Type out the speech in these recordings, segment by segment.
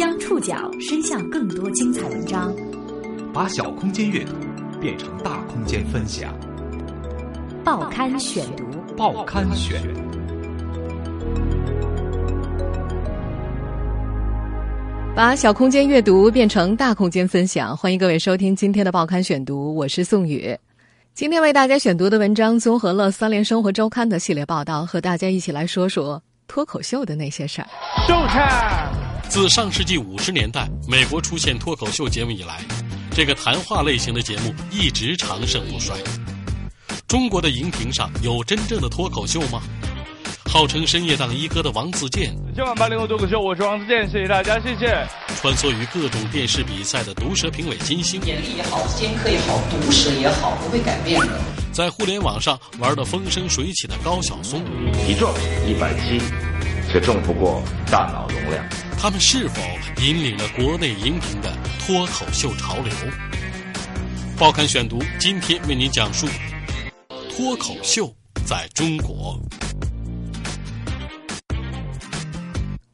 将触角伸向更多精彩文章，把小空间阅读变成大空间分享。报刊选读，报刊选。把小空间阅读变成大空间分享，欢迎各位收听今天的报刊选读，我是宋宇。今天为大家选读的文章综合了《三联生活周刊》的系列报道，和大家一起来说说脱口秀的那些事儿。自上世纪五十年代美国出现脱口秀节目以来，这个谈话类型的节目一直长盛不衰。中国的荧屏上有真正的脱口秀吗？号称深夜档一哥的王自健，今晚八零后脱口秀，我是王自健，谢谢大家，谢谢。穿梭于各种电视比赛的毒舌评委金星，眼力也好，尖刻也好，毒舌也好，不会改变的。在互联网上玩的风生水起的高晓松，体重一百七，却重不过大脑容量。他们是否引领了国内荧屏的脱口秀潮流？报刊选读今天为您讲述脱口秀在中国。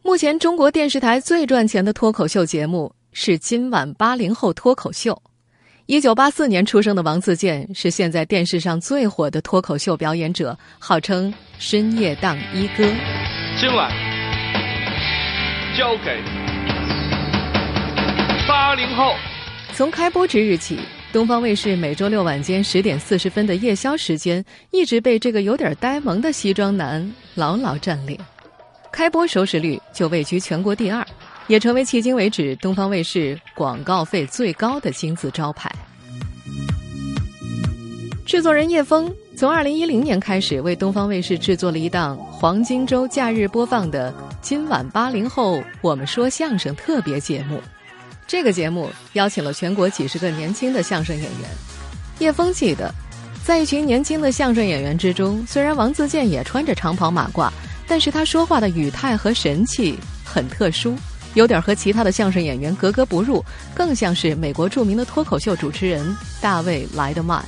目前中国电视台最赚钱的脱口秀节目是《今晚八零后脱口秀》。一九八四年出生的王自健是现在电视上最火的脱口秀表演者，号称“深夜档一哥”。今晚交给八零后。从开播之日起，东方卫视每周六晚间十点四十分的夜宵时间，一直被这个有点呆萌的西装男牢牢占领。开播收视率就位居全国第二，也成为迄今为止东方卫视广告费最高的金字招牌。制作人叶枫从二零一零年开始为东方卫视制作了一档黄金周假日播放的《今晚八零后我们说相声》特别节目。这个节目邀请了全国几十个年轻的相声演员。叶枫记得，在一群年轻的相声演员之中，虽然王自健也穿着长袍马褂。但是他说话的语态和神气很特殊，有点和其他的相声演员格格不入，更像是美国著名的脱口秀主持人大卫莱德曼。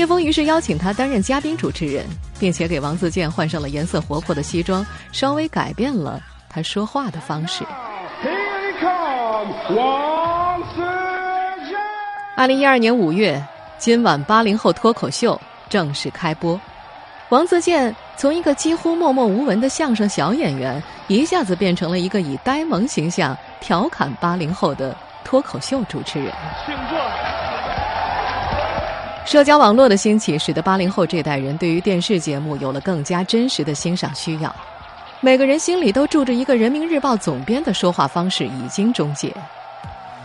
叶枫于是邀请他担任嘉宾主持人，并且给王自健换上了颜色活泼的西装，稍微改变了他说话的方式。二零一二年五月，今晚八零后脱口秀正式开播。王自健从一个几乎默默无闻的相声小演员，一下子变成了一个以呆萌形象调侃八零后的脱口秀主持人。请坐。社交网络的兴起，使得八零后这代人对于电视节目有了更加真实的欣赏需要。每个人心里都住着一个人民日报总编的说话方式已经终结。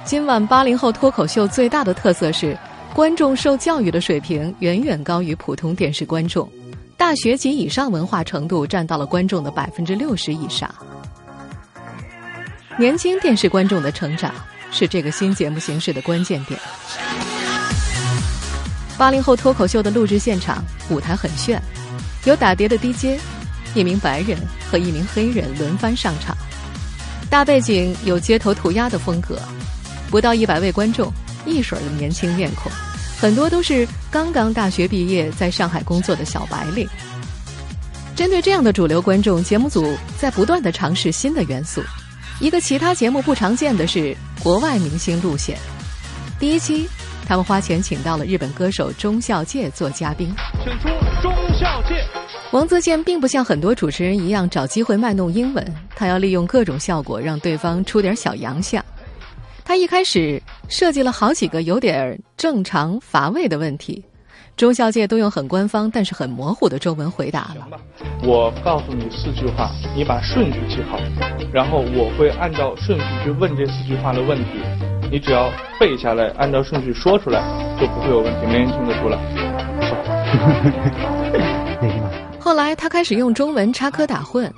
今晚八零后脱口秀最大的特色是，观众受教育的水平远远高于普通电视观众。大学及以上文化程度占到了观众的百分之六十以上。年轻电视观众的成长是这个新节目形式的关键点。八零后脱口秀的录制现场舞台很炫，有打碟的 DJ，一名白人和一名黑人轮番上场，大背景有街头涂鸦的风格，不到一百位观众，一水的年轻面孔。很多都是刚刚大学毕业，在上海工作的小白领。针对这样的主流观众，节目组在不断的尝试新的元素。一个其他节目不常见的是国外明星路线。第一期，他们花钱请到了日本歌手中孝介做嘉宾。请出中孝介。王自健并不像很多主持人一样找机会卖弄英文，他要利用各种效果让对方出点小洋相。他一开始设计了好几个有点正常乏味的问题，中孝介都用很官方但是很模糊的中文回答了。我告诉你四句话，你把顺序记好，然后我会按照顺序去问这四句话的问题，你只要背下来，按照顺序说出来，就不会有问题，没人听得出来。后来他开始用中文插科打诨。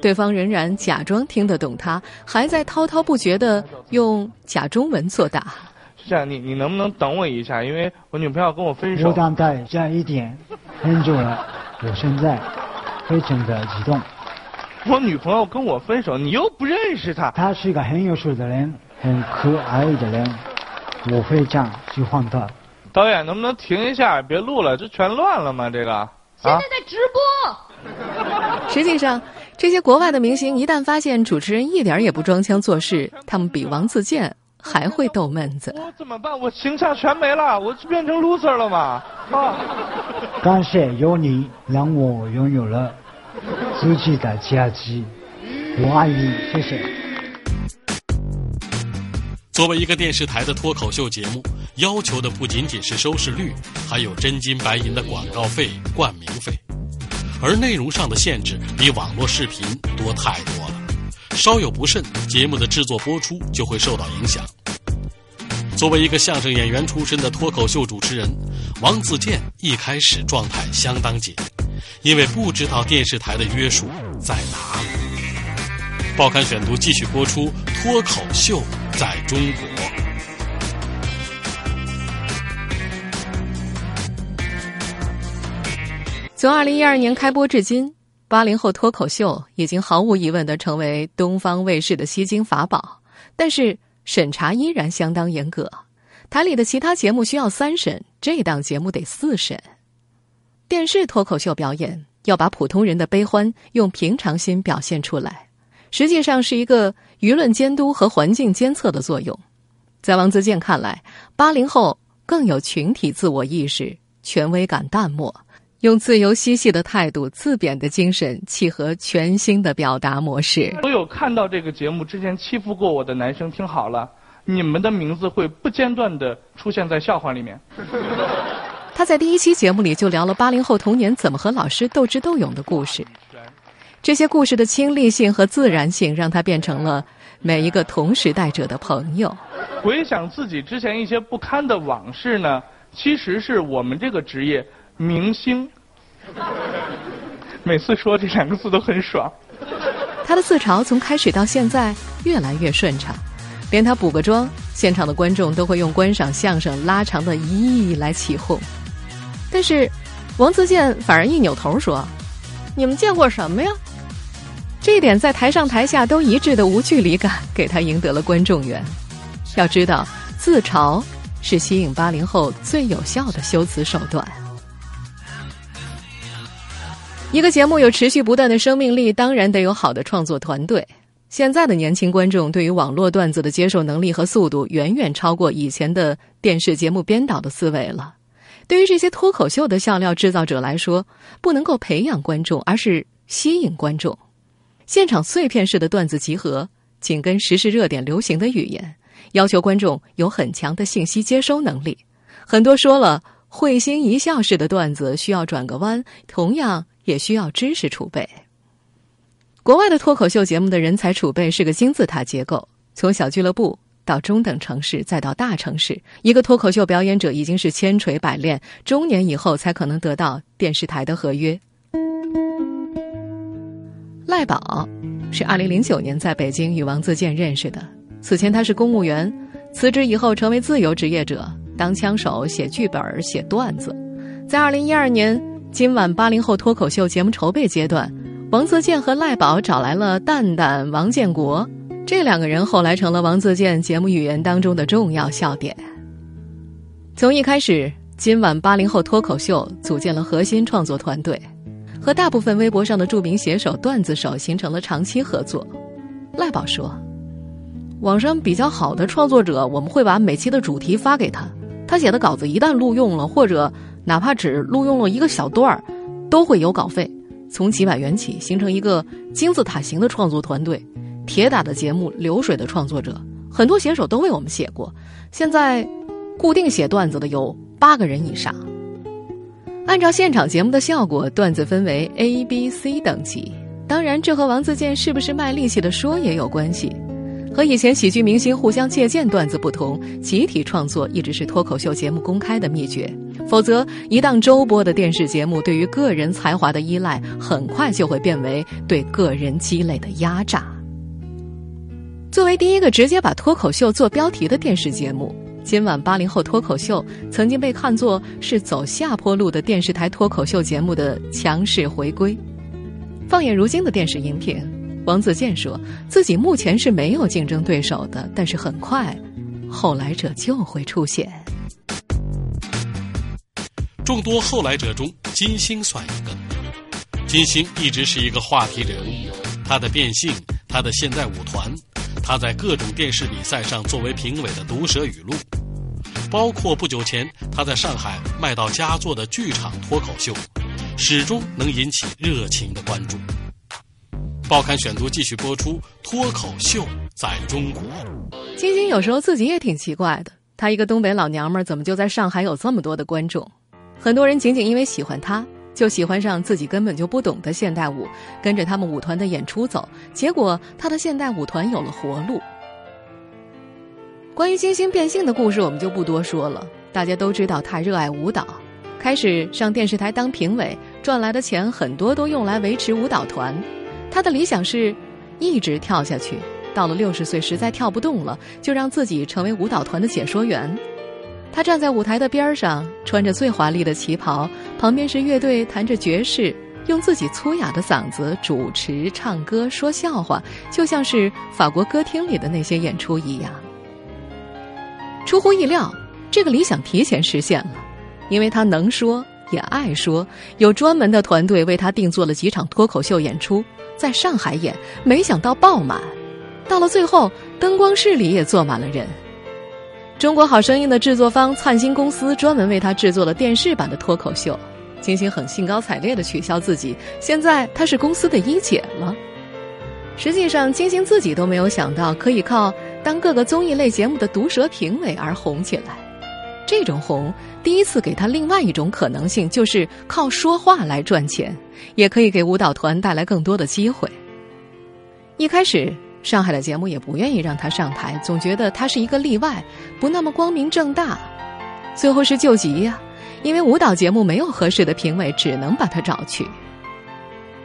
对方仍然假装听得懂他，还在滔滔不绝的用假中文作答。是这样，你你能不能等我一下？因为我女朋友要跟我分手。我等待这样一点很久了，我现在非常的激动。我女朋友跟我分手，你又不认识她。她是一个很优秀的人，很可爱的人，我会这样去换他。导演，能不能停一下？别录了，这全乱了吗？这个。现在在直播。实际上。这些国外的明星一旦发现主持人一点也不装腔作势，他们比王自健还会逗闷子。我怎么办？我形象全没了，我变成 loser 了吗？啊！感谢有你，让我拥有了自己的佳绩。我爱你，谢谢。作为一个电视台的脱口秀节目，要求的不仅仅是收视率，还有真金白银的广告费、冠名费。而内容上的限制比网络视频多太多了，稍有不慎，节目的制作播出就会受到影响。作为一个相声演员出身的脱口秀主持人，王自健一开始状态相当紧，因为不知道电视台的约束在哪里。报刊选读继续播出：脱口秀在中国。从二零一二年开播至今，八零后脱口秀已经毫无疑问的成为东方卫视的吸金法宝。但是审查依然相当严格，台里的其他节目需要三审，这档节目得四审。电视脱口秀表演要把普通人的悲欢用平常心表现出来，实际上是一个舆论监督和环境监测的作用。在王自健看来，八零后更有群体自我意识，权威感淡漠。用自由嬉戏的态度、自贬的精神，契合全新的表达模式。所有看到这个节目之前欺负过我的男生，听好了，你们的名字会不间断的出现在笑话里面。他在第一期节目里就聊了八零后童年怎么和老师斗智斗勇的故事。这些故事的亲历性和自然性，让他变成了每一个同时代者的朋友。回想自己之前一些不堪的往事呢，其实是我们这个职业。明星，每次说这两个字都很爽。他的自嘲从开始到现在越来越顺畅，连他补个妆，现场的观众都会用观赏相声拉长的咦来起哄。但是，王自健反而一扭头说：“你们见过什么呀？”这一点在台上台下都一致的无距离感，给他赢得了观众缘。要知道，自嘲是吸引八零后最有效的修辞手段。一个节目有持续不断的生命力，当然得有好的创作团队。现在的年轻观众对于网络段子的接受能力和速度，远远超过以前的电视节目编导的思维了。对于这些脱口秀的笑料制造者来说，不能够培养观众，而是吸引观众。现场碎片式的段子集合，紧跟时事热点流行的语言，要求观众有很强的信息接收能力。很多说了会心一笑式的段子，需要转个弯，同样。也需要知识储备。国外的脱口秀节目的人才储备是个金字塔结构，从小俱乐部到中等城市，再到大城市，一个脱口秀表演者已经是千锤百炼，中年以后才可能得到电视台的合约。赖宝是二零零九年在北京与王自健认识的，此前他是公务员，辞职以后成为自由职业者，当枪手、写剧本、写段子，在二零一二年。今晚八零后脱口秀节目筹备阶段，王自健和赖宝找来了蛋蛋王建国，这两个人后来成了王自健节目语言当中的重要笑点。从一开始，今晚八零后脱口秀组建了核心创作团队，和大部分微博上的著名写手、段子手形成了长期合作。赖宝说：“网上比较好的创作者，我们会把每期的主题发给他，他写的稿子一旦录用了，或者……”哪怕只录用了一个小段儿，都会有稿费，从几百元起，形成一个金字塔型的创作团队。铁打的节目，流水的创作者，很多写手都为我们写过。现在，固定写段子的有八个人以上。按照现场节目的效果，段子分为 A、B、C 等级。当然，这和王自健是不是卖力气的说也有关系。和以前喜剧明星互相借鉴段子不同，集体创作一直是脱口秀节目公开的秘诀。否则，一档周播的电视节目对于个人才华的依赖，很快就会变为对个人积累的压榨。作为第一个直接把脱口秀做标题的电视节目，今晚八零后脱口秀曾经被看作是走下坡路的电视台脱口秀节目的强势回归。放眼如今的电视荧屏，王自健说自己目前是没有竞争对手的，但是很快，后来者就会出现。众多后来者中，金星算一个。金星一直是一个话题人物，他的变性，他的现代舞团，他在各种电视比赛上作为评委的毒舌语录，包括不久前他在上海卖到佳作的剧场脱口秀，始终能引起热情的关注。报刊选读继续播出：脱口秀在中国。晶晶有时候自己也挺奇怪的，她一个东北老娘们儿，怎么就在上海有这么多的观众？很多人仅仅因为喜欢她。就喜欢上自己根本就不懂的现代舞，跟着他们舞团的演出走，结果他的现代舞团有了活路。关于金星变性的故事，我们就不多说了。大家都知道他热爱舞蹈，开始上电视台当评委，赚来的钱很多都用来维持舞蹈团。他的理想是一直跳下去，到了六十岁实在跳不动了，就让自己成为舞蹈团的解说员。他站在舞台的边上，穿着最华丽的旗袍，旁边是乐队弹着爵士，用自己粗哑的嗓子主持、唱歌、说笑话，就像是法国歌厅里的那些演出一样。出乎意料，这个理想提前实现了，因为他能说也爱说，有专门的团队为他定做了几场脱口秀演出，在上海演，没想到爆满，到了最后，灯光室里也坐满了人。中国好声音的制作方灿星公司专门为他制作了电视版的脱口秀，金星很兴高采烈的取笑自己，现在他是公司的一姐了。实际上，金星自己都没有想到可以靠当各个综艺类节目的毒舌评委而红起来。这种红，第一次给他另外一种可能性，就是靠说话来赚钱，也可以给舞蹈团带来更多的机会。一开始。上海的节目也不愿意让他上台，总觉得他是一个例外，不那么光明正大。最后是救急呀，因为舞蹈节目没有合适的评委，只能把他找去。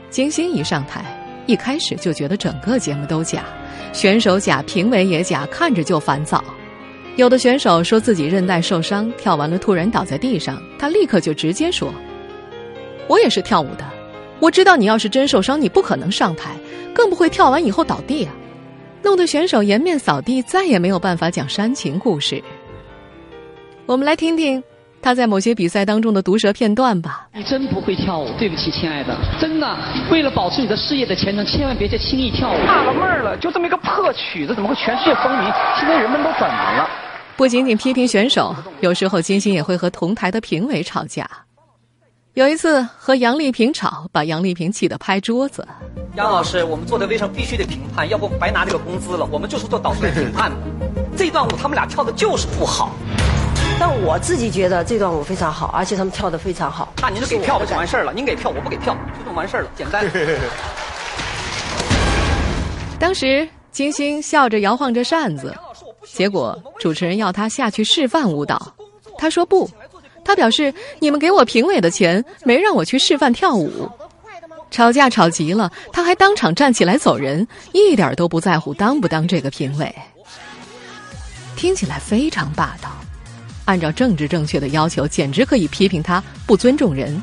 金星一上台，一开始就觉得整个节目都假，选手假，评委也假，看着就烦躁。有的选手说自己韧带受伤，跳完了突然倒在地上，他立刻就直接说：“我也是跳舞的，我知道你要是真受伤，你不可能上台，更不会跳完以后倒地啊。”弄得选手颜面扫地，再也没有办法讲煽情故事。我们来听听他在某些比赛当中的毒舌片段吧。你真不会跳舞，对不起，亲爱的，真的。为了保持你的事业的前程，千万别再轻易跳舞。纳了闷儿了，就这么一个破曲子，怎么会全世界风靡？现在人们都怎么了？不仅仅批评选手，有时候金星也会和同台的评委吵架。有一次和杨丽萍吵，把杨丽萍气得拍桌子。杨老师，我们做的微商必须得评判，要不白拿这个工资了。我们就是做导师评判的。这段舞他们俩跳的就是不好，但我自己觉得这段舞非常好，而且他们跳的非常好。那您就给票吧，就完事儿了。您给票，我不给票，就这么完事儿了，简单。当时金星笑着摇晃着扇子，结果主持人要他下去示范舞蹈，他说不。他表示：“你们给我评委的钱，没让我去示范跳舞。”吵架吵急了，他还当场站起来走人，一点都不在乎当不当这个评委。听起来非常霸道，按照政治正确的要求，简直可以批评他不尊重人。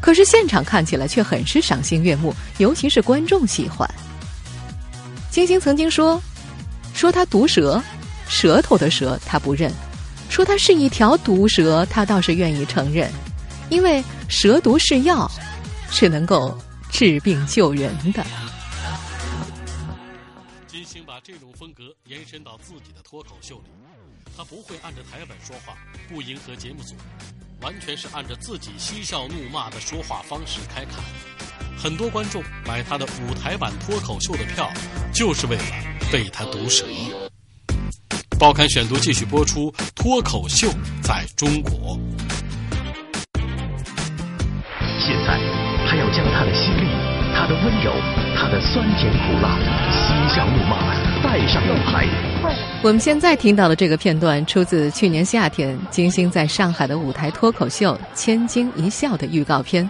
可是现场看起来却很是赏心悦目，尤其是观众喜欢。金星曾经说：“说他毒舌，舌头的舌他不认。”说它是一条毒蛇，他倒是愿意承认，因为蛇毒是药，是能够治病救人的。金星把这种风格延伸到自己的脱口秀里，他不会按着台本说话，不迎合节目组，完全是按着自己嬉笑怒骂的说话方式开侃。很多观众买他的舞台版脱口秀的票，就是为了被他毒舌。报刊选读继续播出：脱口秀在中国。现在，他要将他的犀利、他的温柔、他的酸甜苦辣、嬉笑怒骂带上舞台。我们现在听到的这个片段，出自去年夏天金星在上海的舞台脱口秀《千金一笑》的预告片。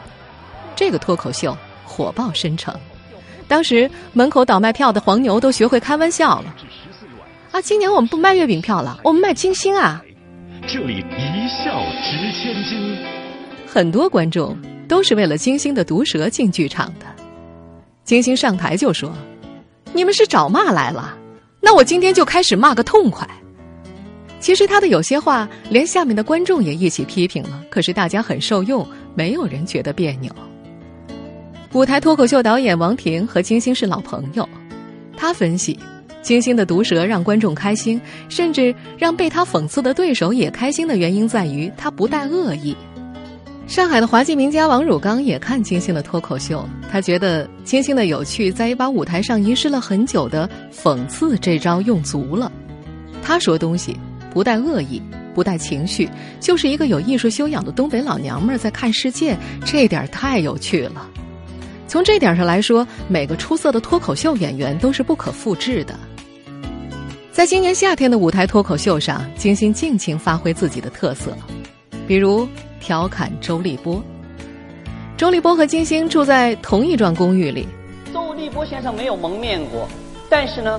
这个脱口秀火爆深城，当时门口倒卖票的黄牛都学会开玩笑了。啊，今年我们不卖月饼票了，我们卖金星啊！这里一笑值千金。很多观众都是为了金星的毒舌进剧场的。金星上台就说：“你们是找骂来了，那我今天就开始骂个痛快。”其实他的有些话，连下面的观众也一起批评了，可是大家很受用，没有人觉得别扭。舞台脱口秀导演王婷和金星是老朋友，他分析，金星的毒舌让观众开心，甚至让被他讽刺的对手也开心的原因在于他不带恶意。上海的滑稽名家王汝刚也看金星的脱口秀，他觉得金星的有趣在于把舞台上遗失了很久的讽刺这招用足了。他说东西不带恶意，不带情绪，就是一个有艺术修养的东北老娘们在看世界，这点太有趣了。从这点上来说，每个出色的脱口秀演员都是不可复制的。在今年夏天的舞台脱口秀上，金星尽情发挥自己的特色，比如。调侃周立波，周立波和金星住在同一幢公寓里。周立波先生没有蒙面过，但是呢，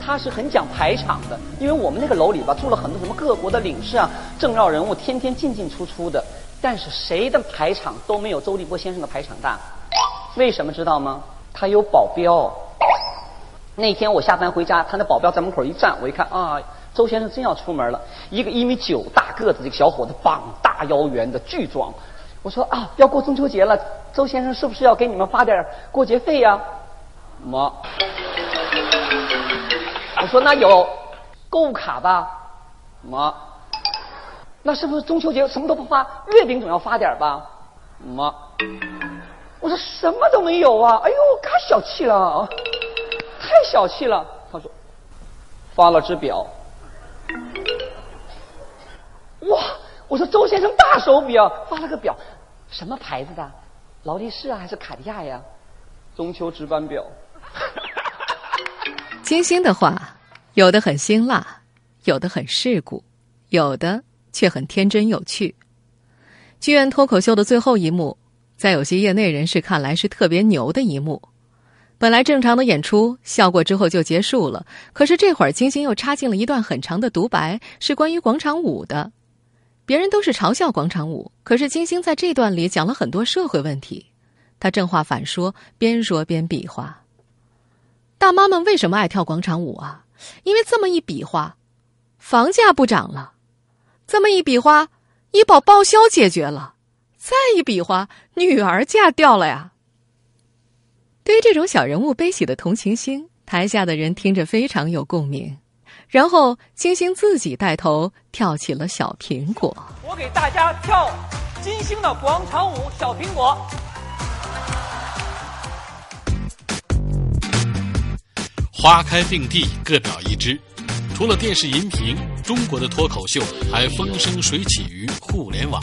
他是很讲排场的。因为我们那个楼里吧，住了很多什么各国的领事啊、政要人物，天天进进出出的。但是谁的排场都没有周立波先生的排场大。为什么知道吗？他有保镖。那天我下班回家，他那保镖在门口一站，我一看啊。周先生真要出门了，一个一米九大个子这个小伙子，膀大腰圆的巨壮。我说啊，要过中秋节了，周先生是不是要给你们发点过节费呀？么？我说那有购物卡吧？么？那是不是中秋节什么都不发，月饼总要发点吧？么？我说什么都没有啊！哎呦，太小气了，太小气了。他说发了只表。哇！我说周先生大手笔啊，发了个表，什么牌子的？劳力士啊，还是卡地亚呀？中秋值班表。金星的话，有的很辛辣，有的很世故，有的却很天真有趣。剧院脱口秀的最后一幕，在有些业内人士看来是特别牛的一幕。本来正常的演出，笑过之后就结束了。可是这会儿，金星又插进了一段很长的独白，是关于广场舞的。别人都是嘲笑广场舞，可是金星在这段里讲了很多社会问题。他正话反说，边说边比划。大妈们为什么爱跳广场舞啊？因为这么一比划，房价不涨了；这么一比划，医保报销解决了；再一比划，女儿嫁掉了呀。对于这种小人物悲喜的同情心，台下的人听着非常有共鸣。然后金星自己带头跳起了小苹果。我给大家跳金星的广场舞《小苹果》。花开并蒂，各表一枝。除了电视荧屏，中国的脱口秀还风生水起于互联网。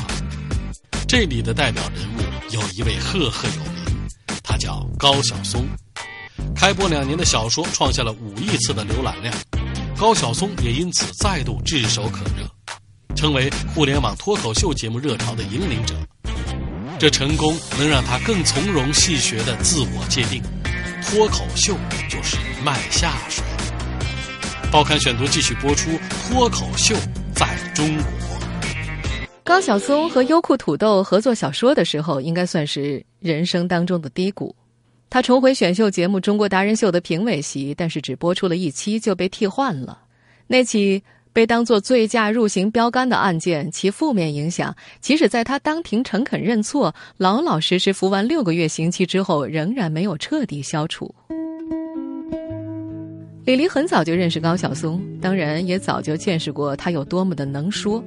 这里的代表人物有一位赫赫有名。他叫高晓松，开播两年的小说创下了五亿次的浏览量，高晓松也因此再度炙手可热，成为互联网脱口秀节目热潮的引领者。这成功能让他更从容戏谑的自我界定：脱口秀就是卖下水。报刊选读继续播出：脱口秀在中国。高晓松和优酷土豆合作小说的时候，应该算是人生当中的低谷。他重回选秀节目《中国达人秀》的评委席，但是只播出了一期就被替换了。那起被当作醉驾入刑标杆的案件，其负面影响，即使在他当庭诚恳认错、老老实实服完六个月刑期之后，仍然没有彻底消除。李黎很早就认识高晓松，当然也早就见识过他有多么的能说。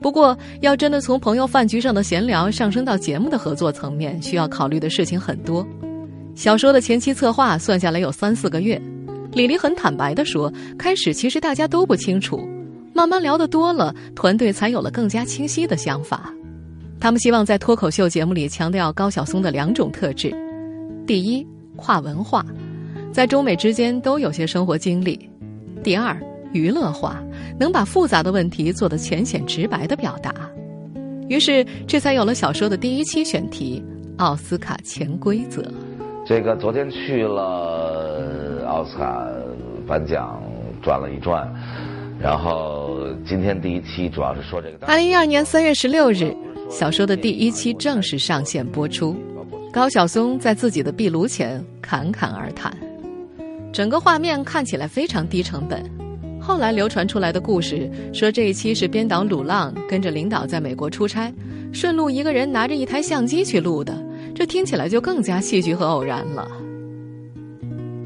不过，要真的从朋友饭局上的闲聊上升到节目的合作层面，需要考虑的事情很多。小说的前期策划算下来有三四个月。李黎很坦白的说，开始其实大家都不清楚，慢慢聊得多了，团队才有了更加清晰的想法。他们希望在脱口秀节目里强调高晓松的两种特质：第一，跨文化，在中美之间都有些生活经历；第二。娱乐化，能把复杂的问题做得浅显直白的表达，于是这才有了小说的第一期选题——奥斯卡潜规则。这个昨天去了奥斯卡颁奖，转了一转，然后今天第一期主要是说这个。二零一二年三月十六日，小说的第一期正式上线播出。高晓松在自己的壁炉前侃侃而谈，整个画面看起来非常低成本。后来流传出来的故事说，这一期是编导鲁浪跟着领导在美国出差，顺路一个人拿着一台相机去录的。这听起来就更加戏剧和偶然了。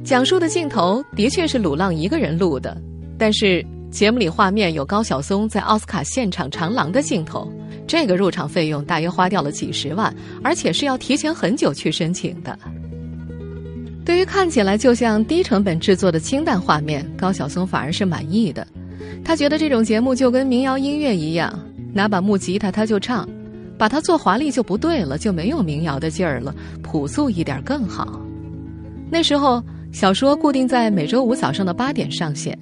讲述的镜头的确是鲁浪一个人录的，但是节目里画面有高晓松在奥斯卡现场长廊的镜头，这个入场费用大约花掉了几十万，而且是要提前很久去申请的。对于看起来就像低成本制作的清淡画面，高晓松反而是满意的。他觉得这种节目就跟民谣音乐一样，拿把木吉他他就唱，把它做华丽就不对了，就没有民谣的劲儿了，朴素一点更好。那时候。小说固定在每周五早上的八点上线，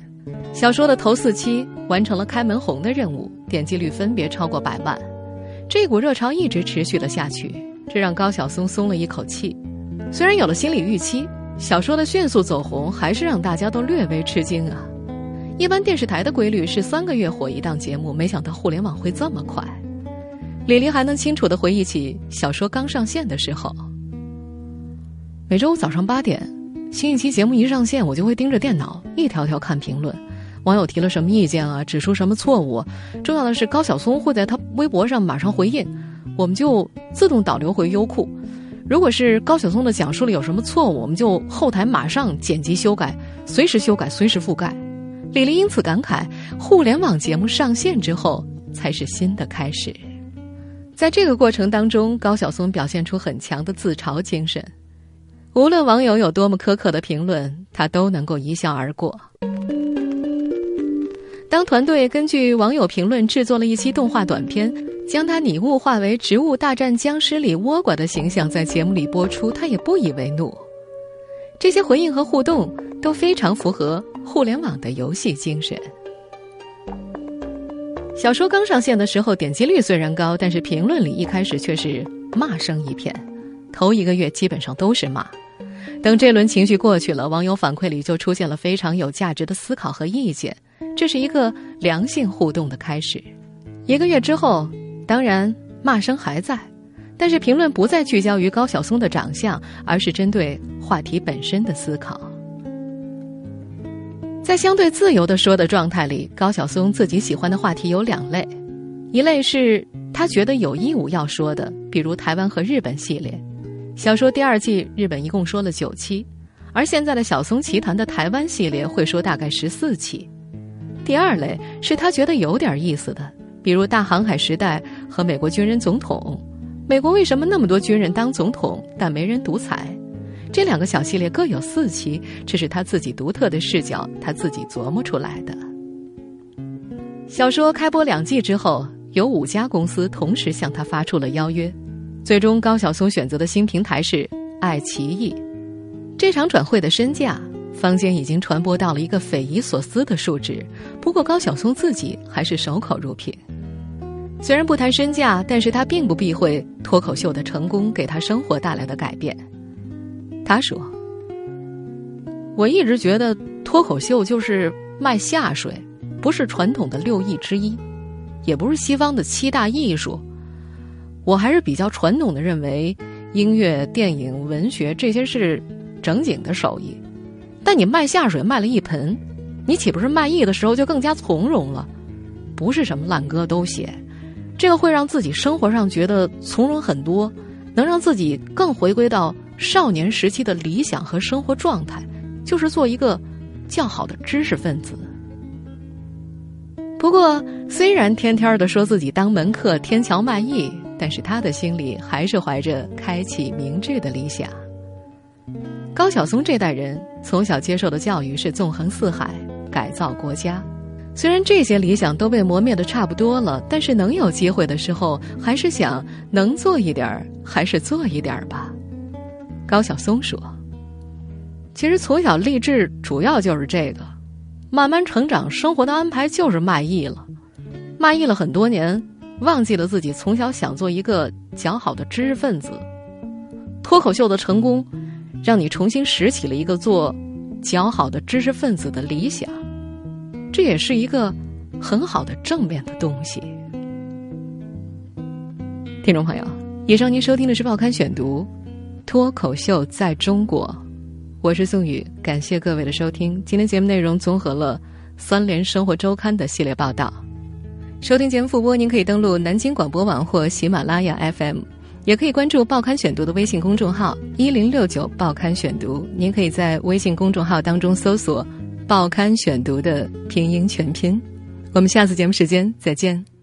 小说的头四期完成了开门红的任务，点击率分别超过百万。这股热潮一直持续了下去，这让高晓松松了一口气。虽然有了心理预期，小说的迅速走红还是让大家都略微吃惊啊。一般电视台的规律是三个月火一档节目，没想到互联网会这么快。李黎还能清楚地回忆起小说刚上线的时候，每周五早上八点。新一期节目一上线，我就会盯着电脑一条条看评论，网友提了什么意见啊，指出什么错误。重要的是高晓松会在他微博上马上回应，我们就自动导流回优酷。如果是高晓松的讲述里有什么错误，我们就后台马上剪辑修改，随时修改，随时覆盖。李黎因此感慨：互联网节目上线之后，才是新的开始。在这个过程当中，高晓松表现出很强的自嘲精神。无论网友有多么苛刻的评论，他都能够一笑而过。当团队根据网友评论制作了一期动画短片，将他拟物化为《植物大战僵尸》里倭瓜的形象在节目里播出，他也不以为怒。这些回应和互动都非常符合互联网的游戏精神。小说刚上线的时候，点击率虽然高，但是评论里一开始却是骂声一片。头一个月基本上都是骂，等这轮情绪过去了，网友反馈里就出现了非常有价值的思考和意见，这是一个良性互动的开始。一个月之后，当然骂声还在，但是评论不再聚焦于高晓松的长相，而是针对话题本身的思考。在相对自由的说的状态里，高晓松自己喜欢的话题有两类，一类是他觉得有义务要说的，比如台湾和日本系列。小说第二季，日本一共说了九期，而现在的小松奇谈的台湾系列会说大概十四期。第二类是他觉得有点意思的，比如大航海时代和美国军人总统，美国为什么那么多军人当总统但没人独裁？这两个小系列各有四期，这是他自己独特的视角，他自己琢磨出来的。小说开播两季之后，有五家公司同时向他发出了邀约。最终，高晓松选择的新平台是爱奇艺。这场转会的身价，坊间已经传播到了一个匪夷所思的数值。不过，高晓松自己还是守口如瓶。虽然不谈身价，但是他并不避讳脱口秀的成功给他生活带来的改变。他说：“我一直觉得脱口秀就是卖下水，不是传统的六艺之一，也不是西方的七大艺术。”我还是比较传统的认为，音乐、电影、文学这些是正经的手艺。但你卖下水卖了一盆，你岂不是卖艺的时候就更加从容了？不是什么烂歌都写，这个会让自己生活上觉得从容很多，能让自己更回归到少年时期的理想和生活状态，就是做一个较好的知识分子。不过，虽然天天的说自己当门客、天桥卖艺。但是他的心里还是怀着开启明智的理想。高晓松这代人从小接受的教育是纵横四海、改造国家。虽然这些理想都被磨灭的差不多了，但是能有机会的时候，还是想能做一点儿，还是做一点儿吧。高晓松说：“其实从小立志主要就是这个，慢慢成长，生活的安排就是卖艺了，卖艺了很多年。”忘记了自己从小想做一个较好的知识分子，脱口秀的成功，让你重新拾起了一个做较好的知识分子的理想，这也是一个很好的正面的东西。听众朋友，以上您收听的是《报刊选读》，脱口秀在中国，我是宋宇，感谢各位的收听。今天节目内容综合了《三联生活周刊》的系列报道。收听节目复播，您可以登录南京广播网或喜马拉雅 FM。也可以关注《报刊选读》的微信公众号“一零六九报刊选读”，您可以在微信公众号当中搜索“报刊选读”的拼音全拼。我们下次节目时间再见。